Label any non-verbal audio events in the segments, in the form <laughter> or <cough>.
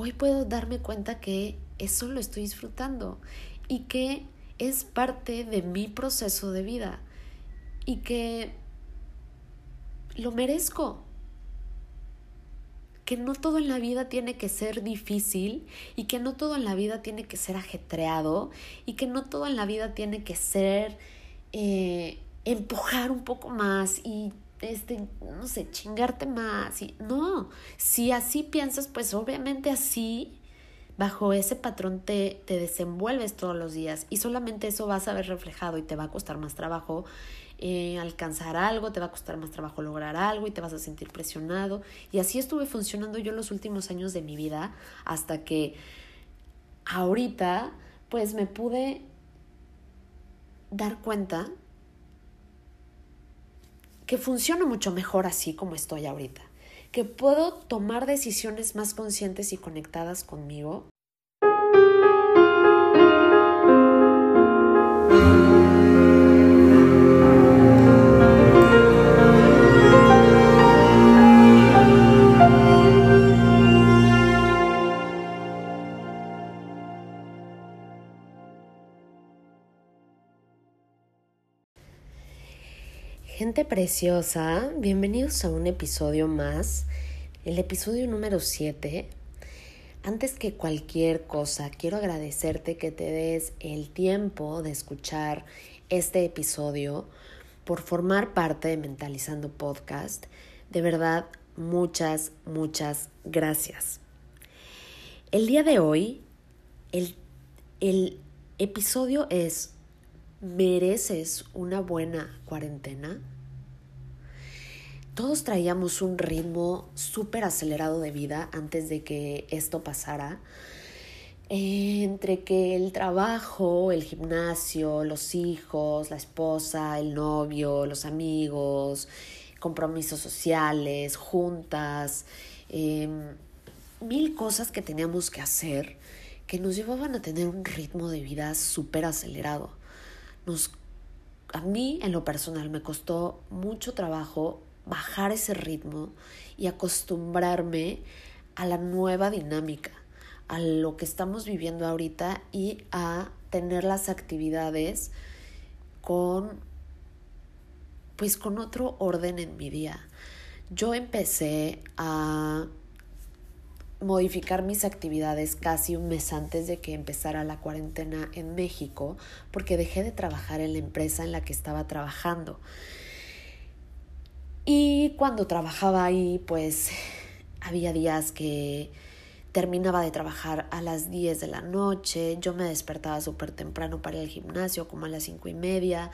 hoy puedo darme cuenta que eso lo estoy disfrutando y que es parte de mi proceso de vida y que lo merezco. Que no todo en la vida tiene que ser difícil y que no todo en la vida tiene que ser ajetreado y que no todo en la vida tiene que ser eh, empujar un poco más y este, no sé, chingarte más. Y, no, si así piensas, pues obviamente así, bajo ese patrón te, te desenvuelves todos los días y solamente eso vas a ver reflejado y te va a costar más trabajo eh, alcanzar algo, te va a costar más trabajo lograr algo y te vas a sentir presionado. Y así estuve funcionando yo los últimos años de mi vida hasta que ahorita pues me pude dar cuenta que funciona mucho mejor así como estoy ahorita, que puedo tomar decisiones más conscientes y conectadas conmigo preciosa, bienvenidos a un episodio más, el episodio número 7. Antes que cualquier cosa, quiero agradecerte que te des el tiempo de escuchar este episodio, por formar parte de Mentalizando Podcast. De verdad, muchas, muchas gracias. El día de hoy, el, el episodio es ¿Mereces una buena cuarentena? Todos traíamos un ritmo súper acelerado de vida antes de que esto pasara. entre que el trabajo, el gimnasio, los hijos, la esposa, el novio, los amigos, compromisos sociales, juntas, em, mil cosas que teníamos que hacer que nos llevaban a tener un ritmo de vida súper acelerado a mí en lo personal me costó mucho trabajo bajar ese ritmo y acostumbrarme a la nueva dinámica, a lo que estamos viviendo ahorita y a tener las actividades con pues con otro orden en mi día. Yo empecé a modificar mis actividades casi un mes antes de que empezara la cuarentena en México porque dejé de trabajar en la empresa en la que estaba trabajando. Y cuando trabajaba ahí, pues había días que terminaba de trabajar a las 10 de la noche, yo me despertaba súper temprano para ir al gimnasio, como a las cinco y media,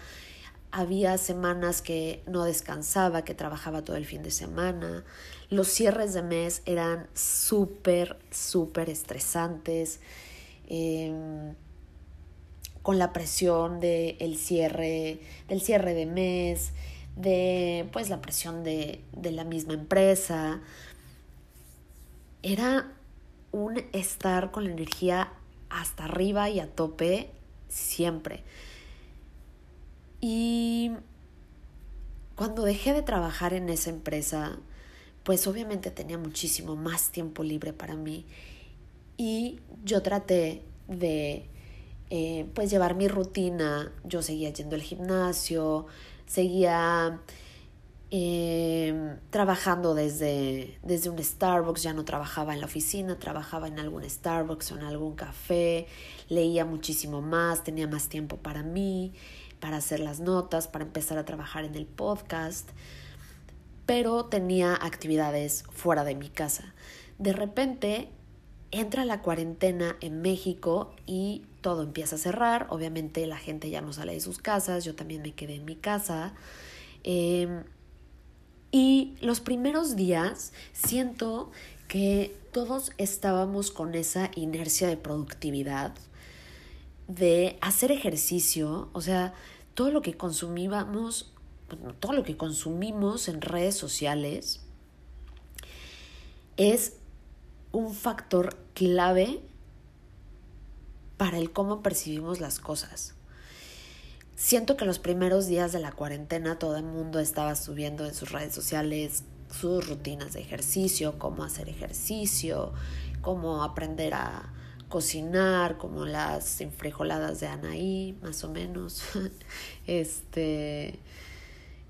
había semanas que no descansaba, que trabajaba todo el fin de semana. Los cierres de mes eran súper, súper estresantes. Em, con la presión de el cierre, del cierre de mes, de pues la presión de, de la misma empresa. Era un estar con la energía hasta arriba y a tope siempre. Y cuando dejé de trabajar en esa empresa, pues obviamente tenía muchísimo más tiempo libre para mí y yo traté de eh, pues llevar mi rutina, yo seguía yendo al gimnasio, seguía eh, trabajando desde, desde un Starbucks, ya no trabajaba en la oficina, trabajaba en algún Starbucks o en algún café, leía muchísimo más, tenía más tiempo para mí para hacer las notas, para empezar a trabajar en el podcast, pero tenía actividades fuera de mi casa. De repente entra la cuarentena en México y todo empieza a cerrar. Obviamente la gente ya no sale de sus casas, yo también me quedé en mi casa. Em, y los primeros días siento que todos estábamos con esa inercia de productividad, de hacer ejercicio, o sea, todo lo que consumíamos, todo lo que consumimos en redes sociales es un factor clave para el cómo percibimos las cosas. Siento que los primeros días de la cuarentena todo el mundo estaba subiendo en sus redes sociales sus rutinas de ejercicio, cómo hacer ejercicio, como aprender a cocinar, como las enfrijoladas de Anaí, más o menos. <laughs> este,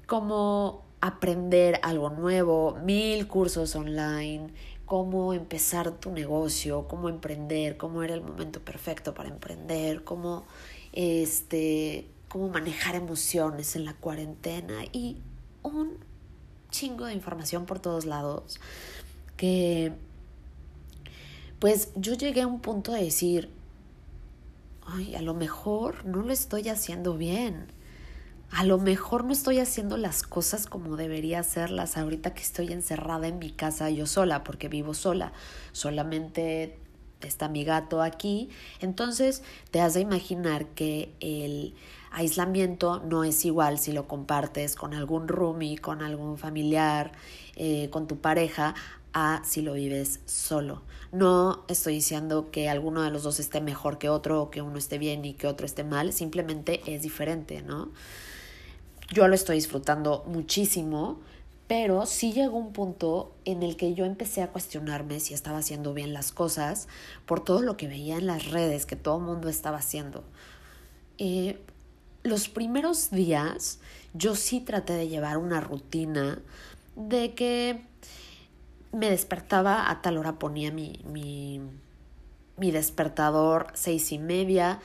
como aprender algo nuevo, mil cursos online, cómo empezar tu negocio, cómo emprender, cómo era el momento perfecto para emprender, cómo este cómo manejar emociones en la cuarentena y un chingo de información por todos lados que pues yo llegué a un punto de decir, ay, a lo mejor no lo estoy haciendo bien. A lo mejor no estoy haciendo las cosas como debería hacerlas ahorita que estoy encerrada en mi casa yo sola, porque vivo sola. Solamente está mi gato aquí. Entonces te has de imaginar que el aislamiento no es igual si lo compartes con algún roomie, con algún familiar, eh, con tu pareja, a si lo vives solo. No estoy diciendo que alguno de los dos esté mejor que otro o que uno esté bien y que otro esté mal, simplemente es diferente, ¿no? Yo lo estoy disfrutando muchísimo, pero sí llegó un punto en el que yo empecé a cuestionarme si estaba haciendo bien las cosas por todo lo que veía en las redes que todo el mundo estaba haciendo. Eh, los primeros días yo sí traté de llevar una rutina de que me despertaba a tal hora, ponía mi, mi, mi despertador seis y media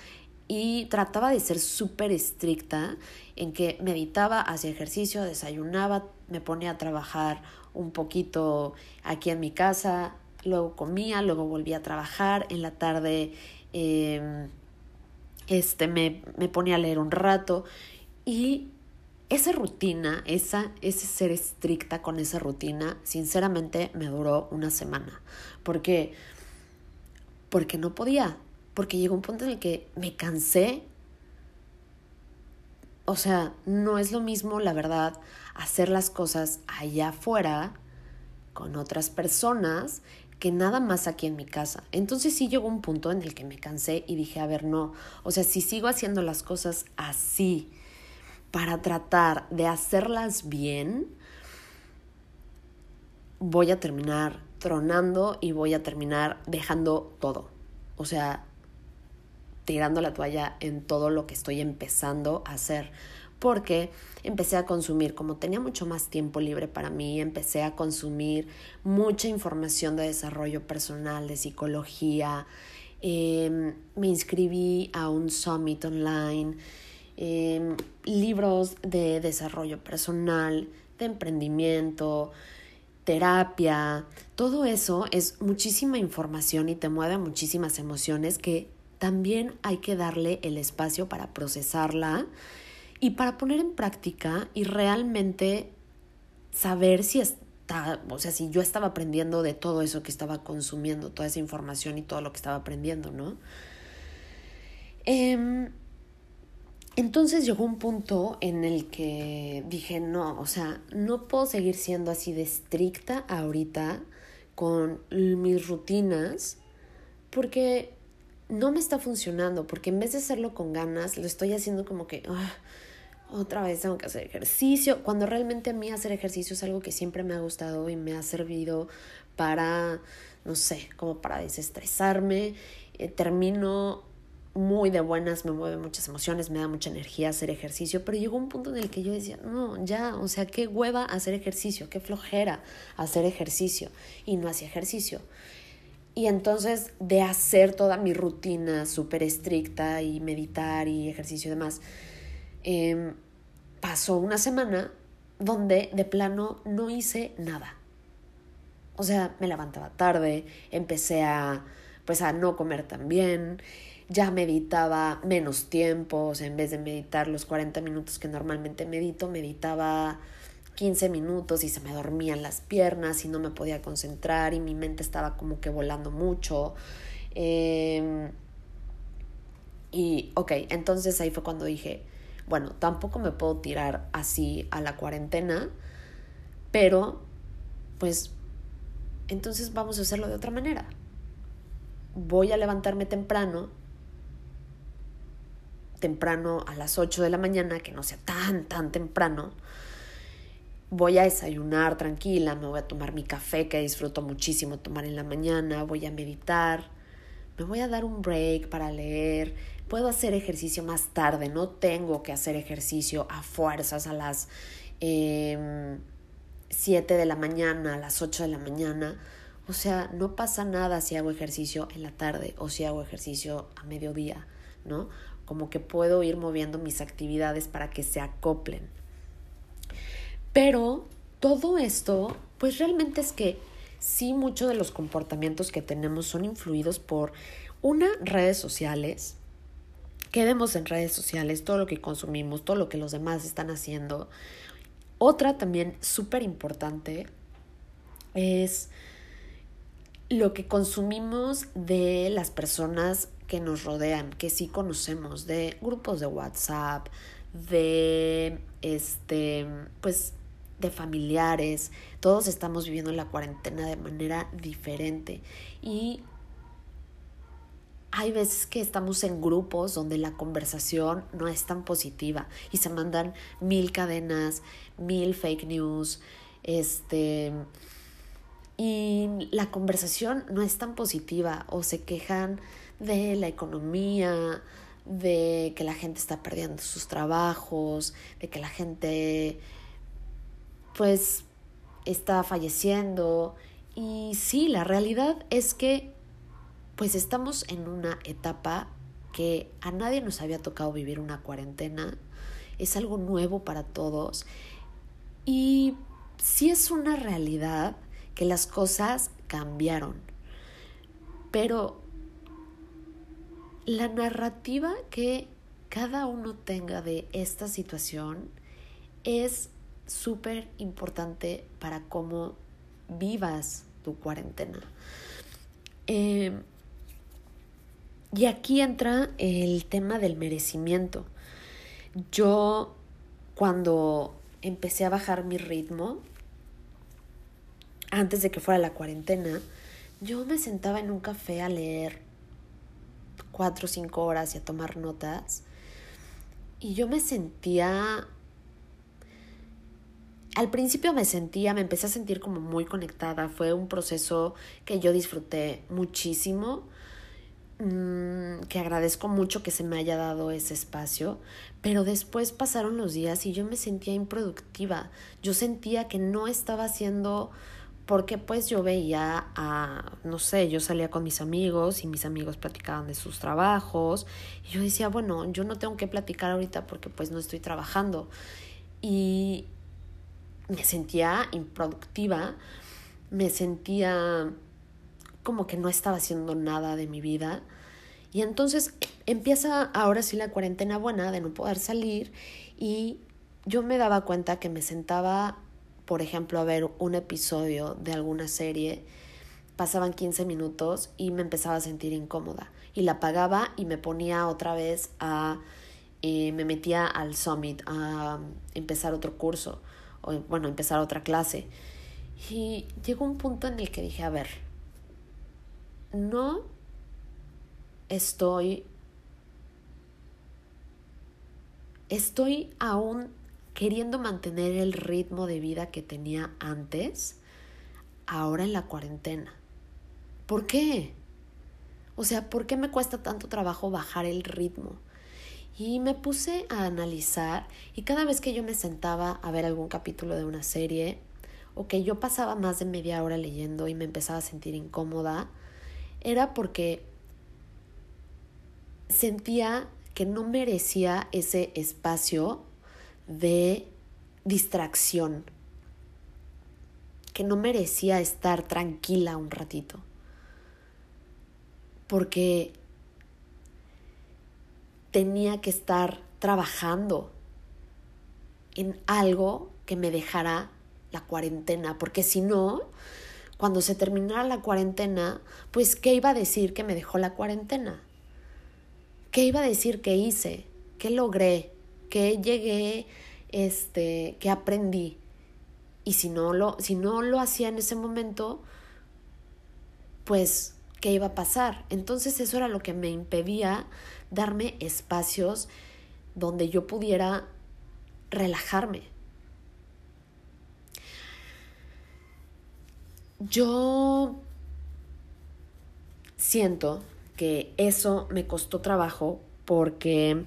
y trataba de ser súper estricta en que meditaba, hacía ejercicio, desayunaba, me ponía a trabajar un poquito aquí en mi casa, luego comía, luego volvía a trabajar, en la tarde em, este, me, me ponía a leer un rato y esa rutina, esa, ese ser estricta con esa rutina, sinceramente me duró una semana. Porque, porque no podía, porque llegó un punto en el que me cansé. O sea, no es lo mismo, la verdad, hacer las cosas allá afuera con otras personas que nada más aquí en mi casa. Entonces sí llegó un punto en el que me cansé y dije, a ver, no, o sea, si sigo haciendo las cosas así, para tratar de hacerlas bien, voy a terminar tronando y voy a terminar dejando todo. O sea, tirando la toalla en todo lo que estoy empezando a hacer. Porque empecé a consumir, como tenía mucho más tiempo libre para mí, empecé a consumir mucha información de desarrollo personal, de psicología. Em, me inscribí a un summit online Em, libros de desarrollo personal, de emprendimiento, terapia, todo eso es muchísima información y te mueve muchísimas emociones que también hay que darle el espacio para procesarla y para poner en práctica y realmente saber si está, o sea, si yo estaba aprendiendo de todo eso que estaba consumiendo, toda esa información y todo lo que estaba aprendiendo, ¿no? Eh, entonces llegó un punto en el que dije, no, o sea, no puedo seguir siendo así de estricta ahorita con mis rutinas porque no me está funcionando, porque en vez de hacerlo con ganas, lo estoy haciendo como que, ah, otra vez tengo que hacer ejercicio, cuando realmente a mí hacer ejercicio es algo que siempre me ha gustado y me ha servido para, no sé, como para desestresarme. Eh, termino muy de buenas, me mueve muchas emociones, me da mucha energía hacer ejercicio, pero llegó un punto en el que yo decía, no, ya, o sea, qué hueva hacer ejercicio, qué flojera hacer ejercicio, y no hacía ejercicio. Y entonces de hacer toda mi rutina súper estricta y meditar y ejercicio y demás, em, pasó una semana donde de plano no hice nada. O sea, me levantaba tarde, empecé a pues a no comer tan bien, ya meditaba menos tiempo, o sea, en vez de meditar los 40 minutos que normalmente medito, meditaba 15 minutos y se me dormían las piernas y no me podía concentrar y mi mente estaba como que volando mucho. Em, y, ok, entonces ahí fue cuando dije, bueno, tampoco me puedo tirar así a la cuarentena, pero pues entonces vamos a hacerlo de otra manera. Voy a levantarme temprano temprano a las 8 de la mañana, que no sea tan, tan temprano. Voy a desayunar tranquila, me voy a tomar mi café que disfruto muchísimo tomar en la mañana, voy a meditar, me voy a dar un break para leer, puedo hacer ejercicio más tarde, no tengo que hacer ejercicio a fuerzas a las eh, 7 de la mañana, a las 8 de la mañana. O sea, no pasa nada si hago ejercicio en la tarde o si hago ejercicio a mediodía, ¿no? Como que puedo ir moviendo mis actividades para que se acoplen. Pero todo esto, pues realmente es que sí muchos de los comportamientos que tenemos son influidos por una, redes sociales, que vemos en redes sociales, todo lo que consumimos, todo lo que los demás están haciendo. Otra también súper importante es lo que consumimos de las personas que nos rodean, que sí conocemos, de grupos de WhatsApp, de este, pues de familiares, todos estamos viviendo la cuarentena de manera diferente. Y hay veces que estamos en grupos donde la conversación no es tan positiva y se mandan mil cadenas, mil fake news, este y la conversación no es tan positiva o se quejan de la economía, de que la gente está perdiendo sus trabajos, de que la gente pues está falleciendo. Y sí, la realidad es que pues estamos en una etapa que a nadie nos había tocado vivir una cuarentena, es algo nuevo para todos. Y sí es una realidad que las cosas cambiaron, pero la narrativa que cada uno tenga de esta situación es súper importante para cómo vivas tu cuarentena. Eh, y aquí entra el tema del merecimiento. Yo cuando empecé a bajar mi ritmo, antes de que fuera la cuarentena, yo me sentaba en un café a leer cuatro o cinco horas y a tomar notas. Y yo me sentía... Al principio me sentía, me empecé a sentir como muy conectada. Fue un proceso que yo disfruté muchísimo Mm, que agradezco mucho que se me haya dado ese espacio, pero después pasaron los días y yo me sentía improductiva. Yo sentía que no estaba haciendo porque pues yo veía a, no sé, yo salía con mis amigos y mis amigos platicaban de sus trabajos y yo decía, bueno, yo no tengo que platicar ahorita porque pues no estoy trabajando y me sentía improductiva, me sentía como que no estaba haciendo nada de mi vida. Y entonces empieza ahora sí la cuarentena buena de no poder salir y yo me daba cuenta que me sentaba, por ejemplo, a ver un episodio de alguna serie, pasaban 15 minutos y me empezaba a sentir incómoda y la apagaba y me ponía otra vez a, eh, me metía al summit a empezar otro curso, o bueno, empezar otra clase. Y llegó un punto en el que dije, a ver, no estoy estoy aún queriendo mantener el ritmo de vida que tenía antes, ahora en la cuarentena. ¿Por qué? O sea, ¿por qué me cuesta tanto trabajo bajar el ritmo? Y me puse a analizar y cada vez que yo me sentaba a ver algún capítulo de una serie o que yo pasaba más de media hora leyendo y me empezaba a sentir incómoda, era porque sentía que no merecía ese espacio de distracción, que no merecía estar tranquila un ratito, porque tenía que estar trabajando en algo que me dejara la cuarentena, porque si no, cuando se terminara la cuarentena, pues ¿qué iba a decir que me dejó la cuarentena? ¿Qué iba a decir que hice? ¿Qué logré? ¿Qué llegué? Este, ¿qué aprendí? Y si no lo, si no lo hacía en ese momento, pues, ¿qué iba a pasar? Entonces eso era lo que me impedía darme espacios donde yo pudiera relajarme. yo siento que eso me costó trabajo porque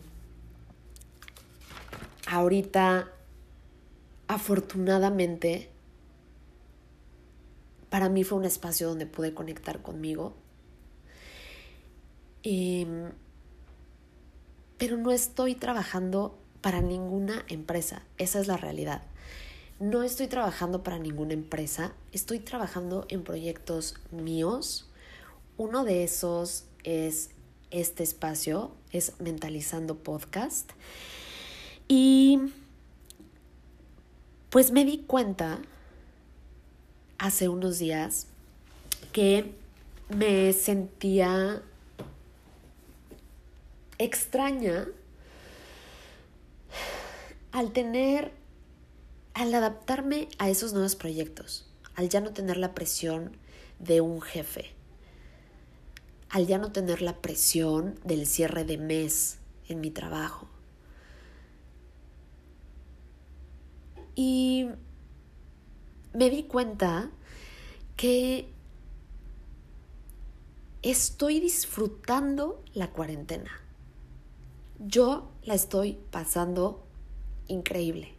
ahorita, afortunadamente, para mí fue un espacio donde pude conectar conmigo. Em, pero no estoy trabajando para ninguna empresa, esa es la realidad. No estoy trabajando para ninguna empresa, estoy trabajando en proyectos míos. Uno de esos es este espacio, es Mentalizando Podcast. Y pues me di cuenta hace unos días que me sentía extraña al tener, al adaptarme a esos nuevos proyectos, al ya no tener la presión de un jefe, al ya no tener la presión del cierre de mes en mi trabajo. Y me di cuenta que estoy disfrutando la cuarentena. Yo la estoy pasando increíble.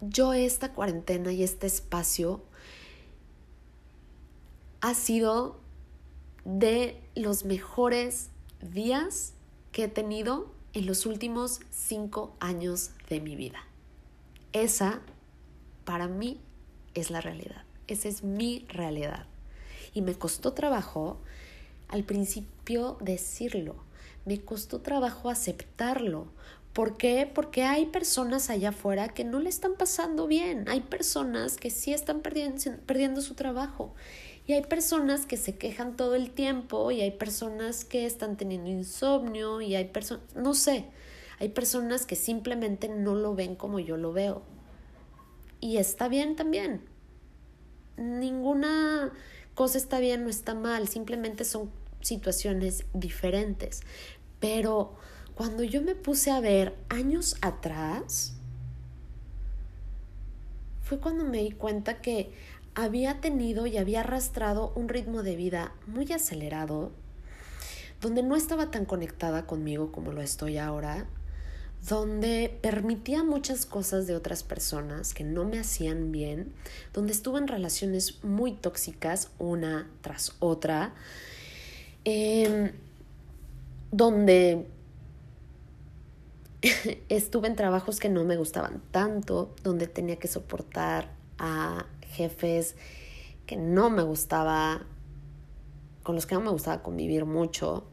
Yo esta cuarentena y este espacio ha sido de los mejores días que he tenido en los últimos cinco años de mi vida. Esa, para mí, es la realidad. Esa es mi realidad. Y me costó trabajo al principio decirlo. Me costó trabajo aceptarlo. ¿Por qué? Porque hay personas allá afuera que no le están pasando bien. Hay personas que sí están perdiendo, perdiendo su trabajo. Y hay personas que se quejan todo el tiempo y hay personas que están teniendo insomnio y hay personas, no sé, hay personas que simplemente no lo ven como yo lo veo. Y está bien también. Ninguna cosa está bien o está mal, simplemente son situaciones diferentes. Pero cuando yo me puse a ver años atrás, fue cuando me di cuenta que había tenido y había arrastrado un ritmo de vida muy acelerado, donde no estaba tan conectada conmigo como lo estoy ahora, donde permitía muchas cosas de otras personas que no me hacían bien, donde estuve en relaciones muy tóxicas una tras otra, em, donde <laughs> estuve en trabajos que no me gustaban tanto, donde tenía que soportar a jefes que no me gustaba, con los que no me gustaba convivir mucho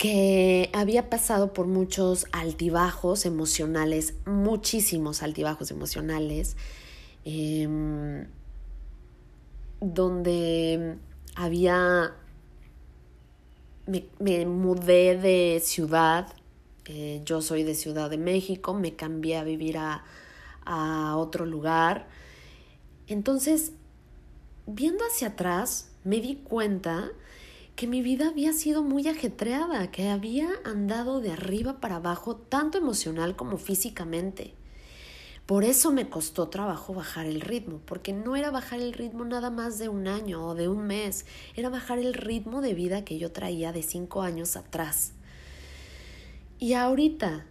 que había pasado por muchos altibajos emocionales, muchísimos altibajos emocionales, em, donde había, me, mudé de ciudad, eh, yo soy de Ciudad de México, me cambié a vivir a, a otro lugar. Entonces, viendo hacia atrás, me di cuenta que mi vida había sido muy ajetreada, que había andado de arriba para abajo, tanto emocional como físicamente. Por eso me costó trabajo bajar el ritmo, porque no era bajar el ritmo nada más de un año o de un mes, era bajar el ritmo de vida que yo traía de cinco años atrás. Y ahorita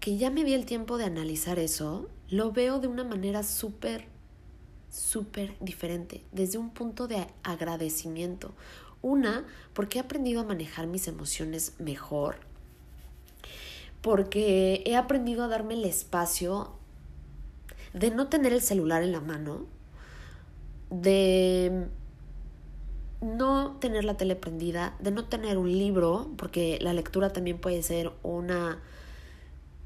que ya me di el tiempo de analizar eso, lo veo de una manera súper, súper diferente, desde un punto de agradecimiento, una, porque he aprendido a manejar mis emociones mejor, porque he aprendido a darme el espacio de no tener el celular en la mano, de no tener la tele prendida, de no tener un libro, porque la lectura también puede ser una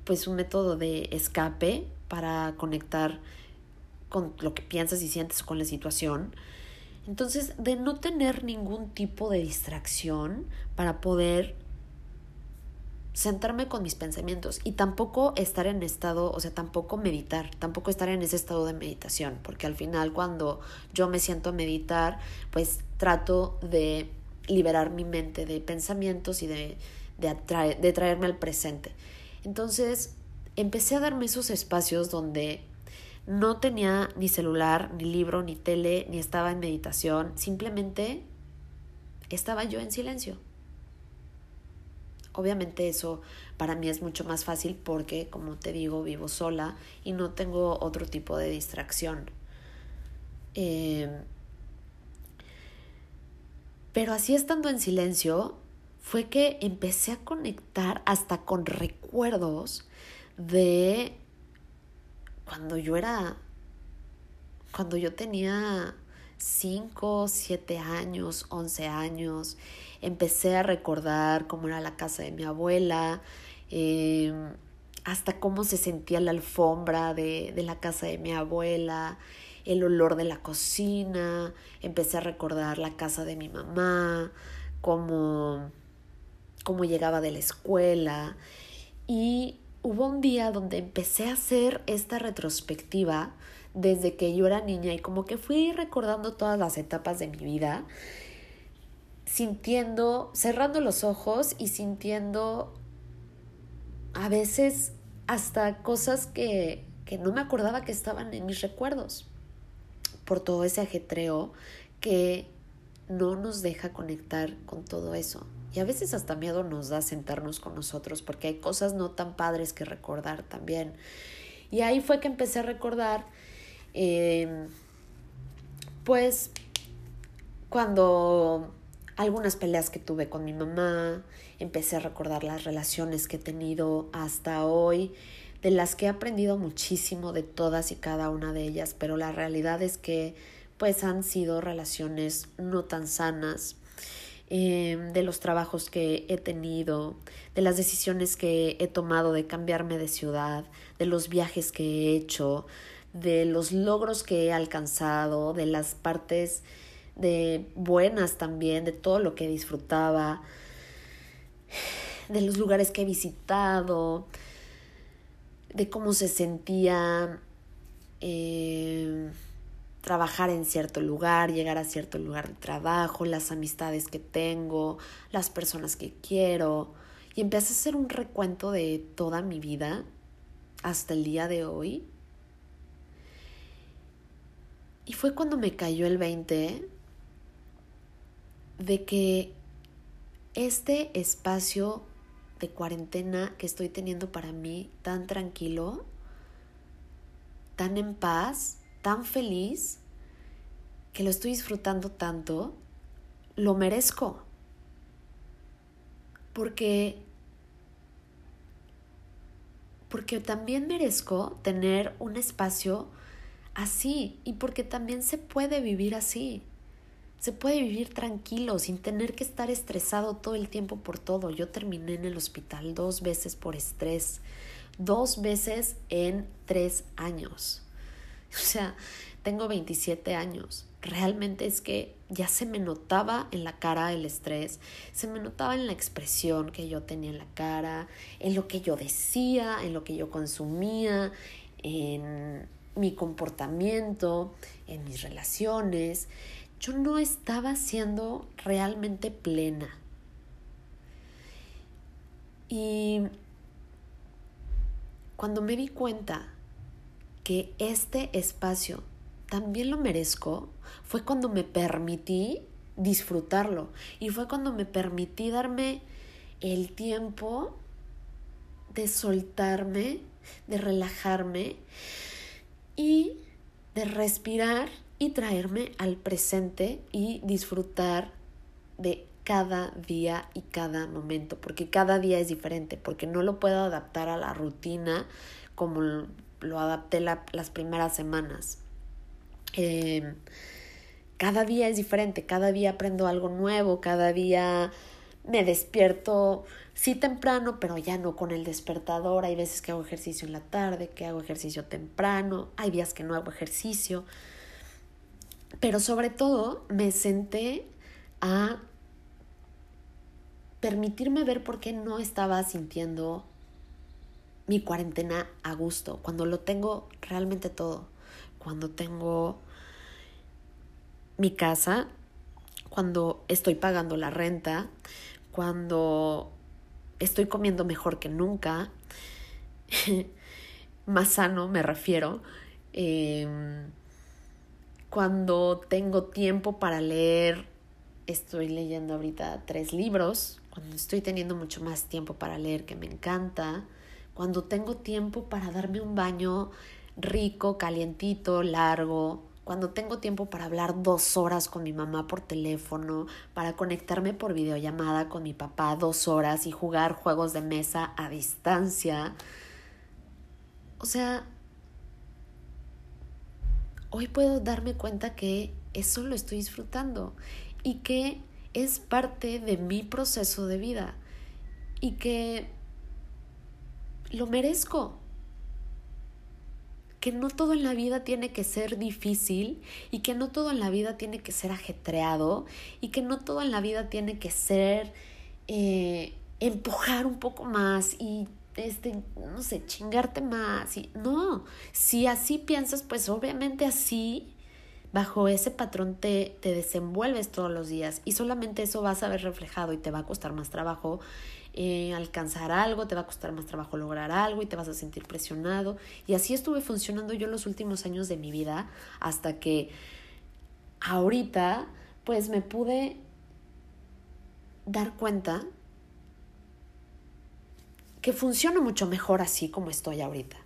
pues un método de escape para conectar con lo que piensas y sientes con la situación. Entonces, de no tener ningún tipo de distracción para poder sentarme con mis pensamientos y tampoco estar en estado, o sea, tampoco meditar, tampoco estar en ese estado de meditación, porque al final cuando yo me siento a meditar, pues trato de liberar mi mente de pensamientos y de, de, de traerme al presente. Entonces, empecé a darme esos espacios donde no tenía ni celular, ni libro, ni tele, ni estaba en meditación, simplemente estaba yo en silencio. Obviamente eso para mí es mucho más fácil porque, como te digo, vivo sola y no tengo otro tipo de distracción. Eh, pero así estando en silencio, fue que empecé a conectar hasta con recuerdos de cuando yo era, cuando yo tenía 5, 7 años, 11 años, empecé a recordar cómo era la casa de mi abuela, em, hasta cómo se sentía la alfombra de, de la casa de mi abuela, el olor de la cocina, empecé a recordar la casa de mi mamá, cómo, cómo llegaba de la escuela. Y hubo un día donde empecé a hacer esta retrospectiva desde que yo era niña y como que fui recordando todas las etapas de mi vida, sintiendo, cerrando los ojos y sintiendo a veces hasta cosas que, que no me acordaba que estaban en mis recuerdos por todo ese ajetreo que no nos deja conectar con todo eso. Y a veces hasta miedo nos da sentarnos con nosotros porque hay cosas no tan padres que recordar también. Y ahí fue que empecé a recordar, em, pues, cuando algunas peleas que tuve con mi mamá, empecé a recordar las relaciones que he tenido hasta hoy, de las que he aprendido muchísimo de todas y cada una de ellas, pero la realidad es que pues han sido relaciones no tan sanas, Em, de los trabajos que he tenido, de las decisiones que he tomado de cambiarme de ciudad, de los viajes que he hecho, de los logros que he alcanzado, de las partes de buenas también, de todo lo que disfrutaba, de los lugares que he visitado, de cómo se sentía. Eh, trabajar en cierto lugar, llegar a cierto lugar de trabajo, las amistades que tengo, las personas que quiero. Y empecé a hacer un recuento de toda mi vida hasta el día de hoy. Y fue cuando me cayó el 20 de que este espacio de cuarentena que estoy teniendo para mí tan tranquilo, tan en paz, tan feliz, que lo estoy disfrutando tanto, lo merezco. Porque porque también merezco tener un espacio así y porque también se puede vivir así. Se puede vivir tranquilo, sin tener que estar estresado todo el tiempo por todo. Yo terminé en el hospital dos veces por estrés, dos veces en tres años. <laughs> O sea, tengo 27 años. Realmente es que ya se me notaba en la cara el estrés, se me notaba en la expresión que yo tenía en la cara, en lo que yo decía, en lo que yo consumía, en mi comportamiento, en mis relaciones. Yo no estaba siendo realmente plena. Y cuando me di cuenta que este espacio también lo merezco fue cuando me permití disfrutarlo y fue cuando me permití darme el tiempo de soltarme, de relajarme y de respirar y traerme al presente y disfrutar de cada día y cada momento, porque cada día es diferente, porque no lo puedo adaptar a la rutina como lo adapté las primeras semanas. Em, cada día es diferente, cada día aprendo algo nuevo, cada día me despierto, sí temprano, pero ya no con el despertador. Hay veces que hago ejercicio en la tarde, que hago ejercicio temprano, hay días que no hago ejercicio. Pero sobre todo me senté a permitirme ver por qué no estaba sintiendo mi cuarentena a gusto, cuando lo tengo realmente todo, cuando tengo mi casa, cuando estoy pagando la renta, cuando estoy comiendo mejor que nunca, <laughs> más sano me refiero, Em, cuando tengo tiempo para leer, estoy leyendo ahorita tres libros. Cuando estoy teniendo mucho más tiempo para leer, que me encanta. Cuando tengo tiempo para darme un baño rico, calientito, largo, cuando tengo tiempo para hablar dos horas con mi mamá por teléfono, para conectarme por videollamada con mi papá dos horas y jugar juegos de mesa a distancia. O sea, hoy puedo darme cuenta que eso lo estoy disfrutando y que es parte de mi proceso de vida y que lo merezco. Que no todo en la vida tiene que ser difícil y que no todo en la vida tiene que ser ajetreado y que no todo en la vida tiene que ser eh, empujar un poco más y este, no sé, chingarte más. Y, no, si así piensas, pues obviamente así, bajo ese patrón te, te desenvuelves todos los días y solamente eso vas a ver reflejado y te va a costar más trabajo eh, alcanzar algo, te va a costar más trabajo lograr algo y te vas a sentir presionado. Y así estuve funcionando yo los últimos años de mi vida hasta que ahorita pues me pude dar cuenta que funciona mucho mejor así como estoy ahorita,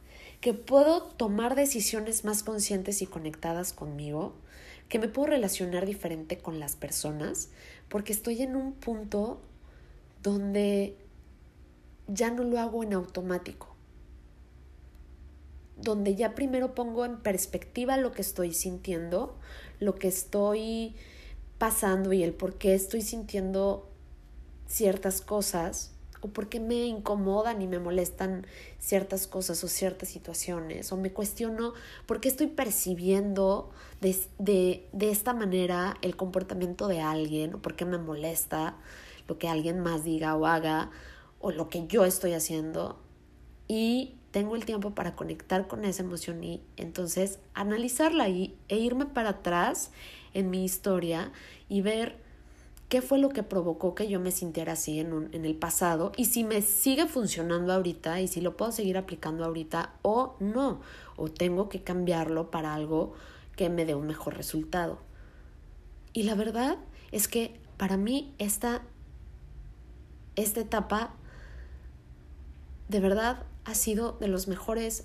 que puedo tomar decisiones más conscientes y conectadas conmigo, que me puedo relacionar diferente con las personas, porque estoy en un punto donde ya no lo hago en automático, donde ya primero pongo en perspectiva lo que estoy sintiendo, lo que estoy pasando y el por qué estoy sintiendo ciertas cosas o por qué me incomodan y me molestan ciertas cosas o ciertas situaciones, o me cuestiono por qué estoy percibiendo de, de, de esta manera el comportamiento de alguien, o por qué me molesta, lo que alguien más diga o haga o lo que yo estoy haciendo y tengo el tiempo para conectar con esa emoción y entonces analizarla y, e irme para atrás en mi historia y ver qué fue lo que provocó que yo me sintiera así en, el pasado y si me sigue funcionando ahorita y si lo puedo seguir aplicando ahorita o no, o tengo que cambiarlo para algo que me dé un mejor resultado. Y la verdad es que para mí esta esta etapa de verdad ha sido de los mejores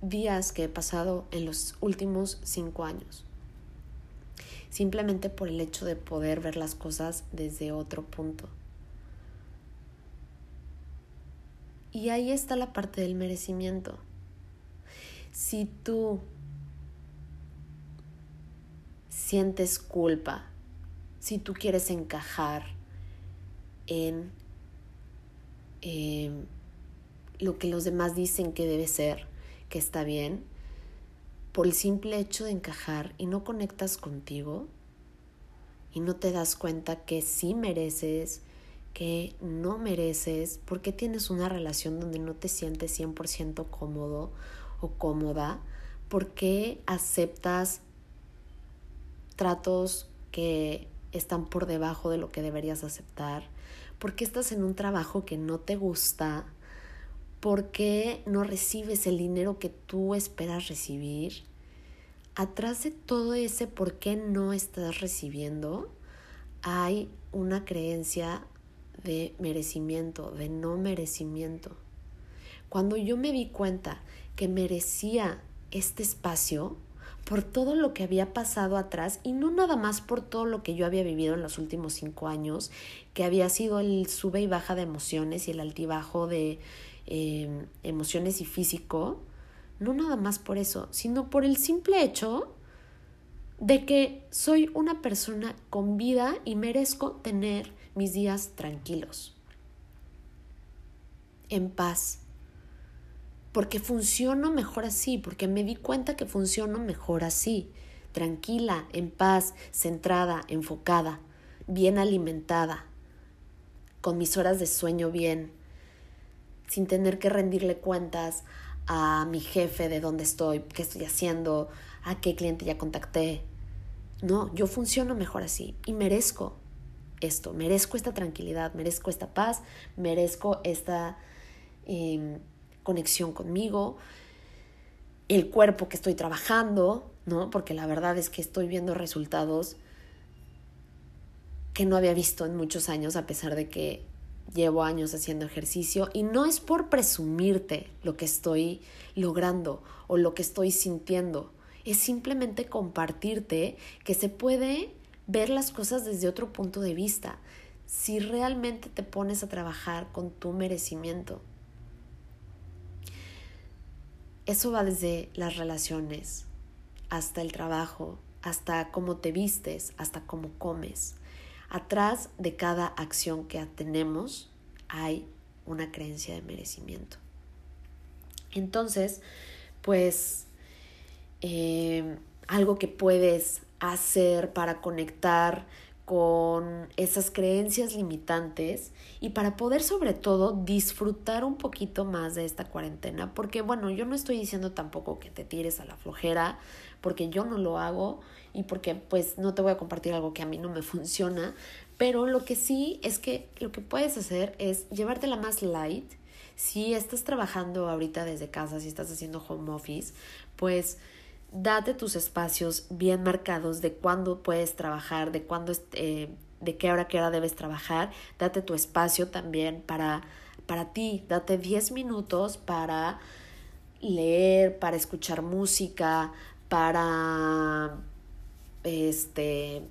días que he pasado en los últimos cinco años. Simplemente por el hecho de poder ver las cosas desde otro punto. Y ahí está la parte del merecimiento. Si tú sientes culpa, si tú quieres encajar en Em, lo que los demás dicen que debe ser, que está bien, por el simple hecho de encajar y no conectas contigo y no te das cuenta que sí mereces, que no mereces, porque tienes una relación donde no te sientes 100% cómodo o cómoda, porque aceptas tratos que están por debajo de lo que deberías aceptar, ¿Por qué estás en un trabajo que no te gusta? ¿Por qué no recibes el dinero que tú esperas recibir? Atrás de todo ese por qué no estás recibiendo, hay una creencia de merecimiento, de no merecimiento. Cuando yo me di cuenta que merecía este espacio, por todo lo que había pasado atrás y no nada más por todo lo que yo había vivido en los últimos cinco años, que había sido el sube y baja de emociones y el altibajo de eh, emociones y físico, no nada más por eso, sino por el simple hecho de que soy una persona con vida y merezco tener mis días tranquilos, en paz, porque funciono mejor así, porque me di cuenta que funciono mejor así, tranquila, en paz, centrada, enfocada, bien alimentada, con mis horas de sueño bien, sin tener que rendirle cuentas a mi jefe de dónde estoy, qué estoy haciendo, a qué cliente ya contacté. No, yo funciono mejor así y merezco esto, merezco esta tranquilidad, merezco esta paz, merezco esta... Em, conexión conmigo. el cuerpo que estoy trabajando, ¿no? Porque la verdad es que estoy viendo resultados que no había visto en muchos años, a pesar de que llevo años haciendo ejercicio. Y no es por presumirte lo que estoy logrando o lo que estoy sintiendo, es simplemente compartirte que se puede ver las cosas desde otro punto de vista, si realmente te pones a trabajar con tu merecimiento. Eso va desde las relaciones, hasta el trabajo, hasta cómo te vistes, hasta cómo comes. Atrás de cada acción que tenemos hay una creencia de merecimiento. Entonces, pues eh, algo que puedes hacer para conectar con esas creencias limitantes y para poder sobre todo disfrutar un poquito más de esta cuarentena, porque bueno, yo no estoy diciendo tampoco que te tires a la flojera, porque yo no lo hago y porque pues no te voy a compartir algo que a mí no me <laughs> funciona, pero lo que sí es que lo que puedes hacer es llevártela más light. Si estás trabajando ahorita desde casa, si estás haciendo home office, pues date tus espacios bien marcados de cuándo puedes trabajar, de cuándo, eh, de qué hora, qué hora debes trabajar. Date tu espacio también para, para ti. Date 10 minutos para leer, para escuchar música, para este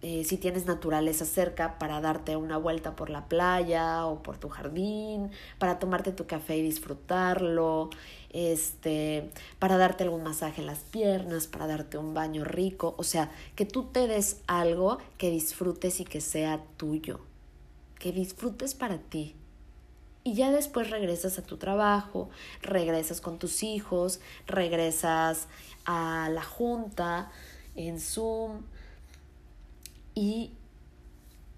eh, si tienes naturaleza cerca para darte una vuelta por la playa o por tu jardín, para tomarte tu café y disfrutarlo, este, para darte algún masaje en las piernas, para darte un baño rico, o sea, que tú te des algo que disfrutes y que sea tuyo, que disfrutes para ti. Y ya después regresas a tu trabajo, regresas con tus hijos, regresas a la junta en Zoom, y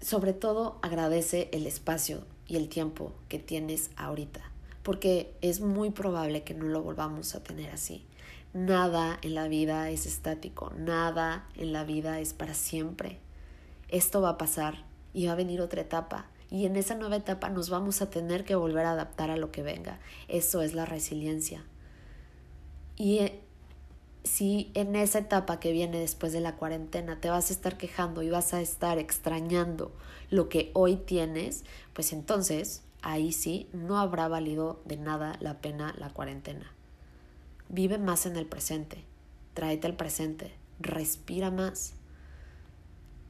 sobre todo agradece el espacio y el tiempo que tienes ahorita, porque es muy probable que no lo volvamos a tener así. Nada en la vida es estático, nada en la vida es para siempre. Esto va a pasar y va a venir otra etapa y en esa nueva etapa nos vamos a tener que volver a adaptar a lo que venga. Eso es la resiliencia. Y eh, si en esa etapa que viene después de la cuarentena te vas a estar quejando y vas a estar extrañando lo que hoy tienes, pues entonces ahí sí no habrá valido de nada la pena la cuarentena. Vive más en el presente, tráete al presente, respira más.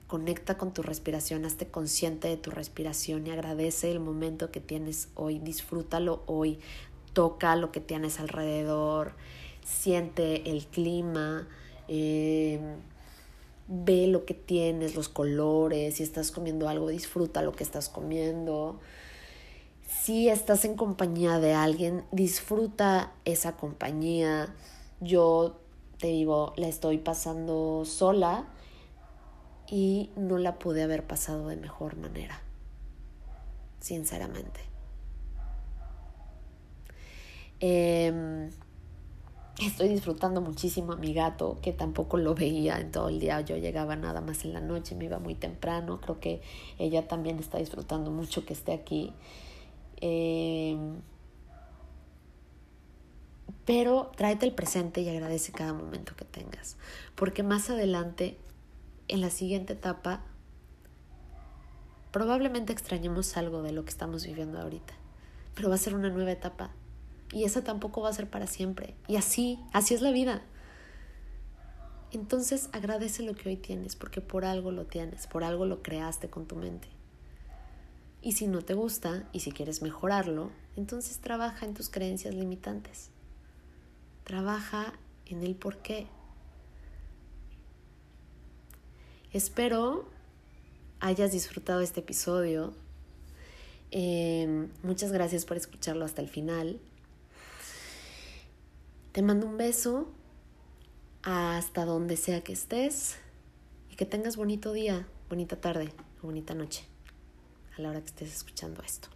Conecta con tu respiración, hazte consciente de tu respiración y agradece el momento que tienes hoy, disfrútalo hoy, toca lo que tienes alrededor, siente el clima, eh, ve lo que tienes, los colores, si estás comiendo algo, disfruta lo que estás comiendo. Si estás en compañía de alguien, disfruta esa compañía. Yo te digo, la estoy pasando sola y no la pude haber pasado de mejor manera, sinceramente. Eh, Estoy disfrutando muchísimo a mi gato, que tampoco lo veía en todo el día. Yo llegaba nada más en la noche, me iba muy temprano. Creo que ella también está disfrutando mucho que esté aquí. Eh, pero tráete el presente y agradece cada momento que tengas. Porque más adelante, en la siguiente etapa, probablemente extrañemos algo de lo que estamos viviendo ahorita. Pero va a ser una nueva etapa y esa tampoco va a ser para siempre. Y así, así es la vida. Entonces agradece lo que hoy tienes, porque por algo lo tienes, por algo lo creaste con tu mente. Y si no te gusta y si quieres mejorarlo, entonces trabaja en tus creencias limitantes. Trabaja en el por qué. Espero hayas disfrutado este episodio. Eh, muchas gracias por escucharlo hasta el final. Te mando un beso hasta donde sea que estés y que tengas bonito día, bonita tarde o bonita noche a la hora que estés escuchando esto.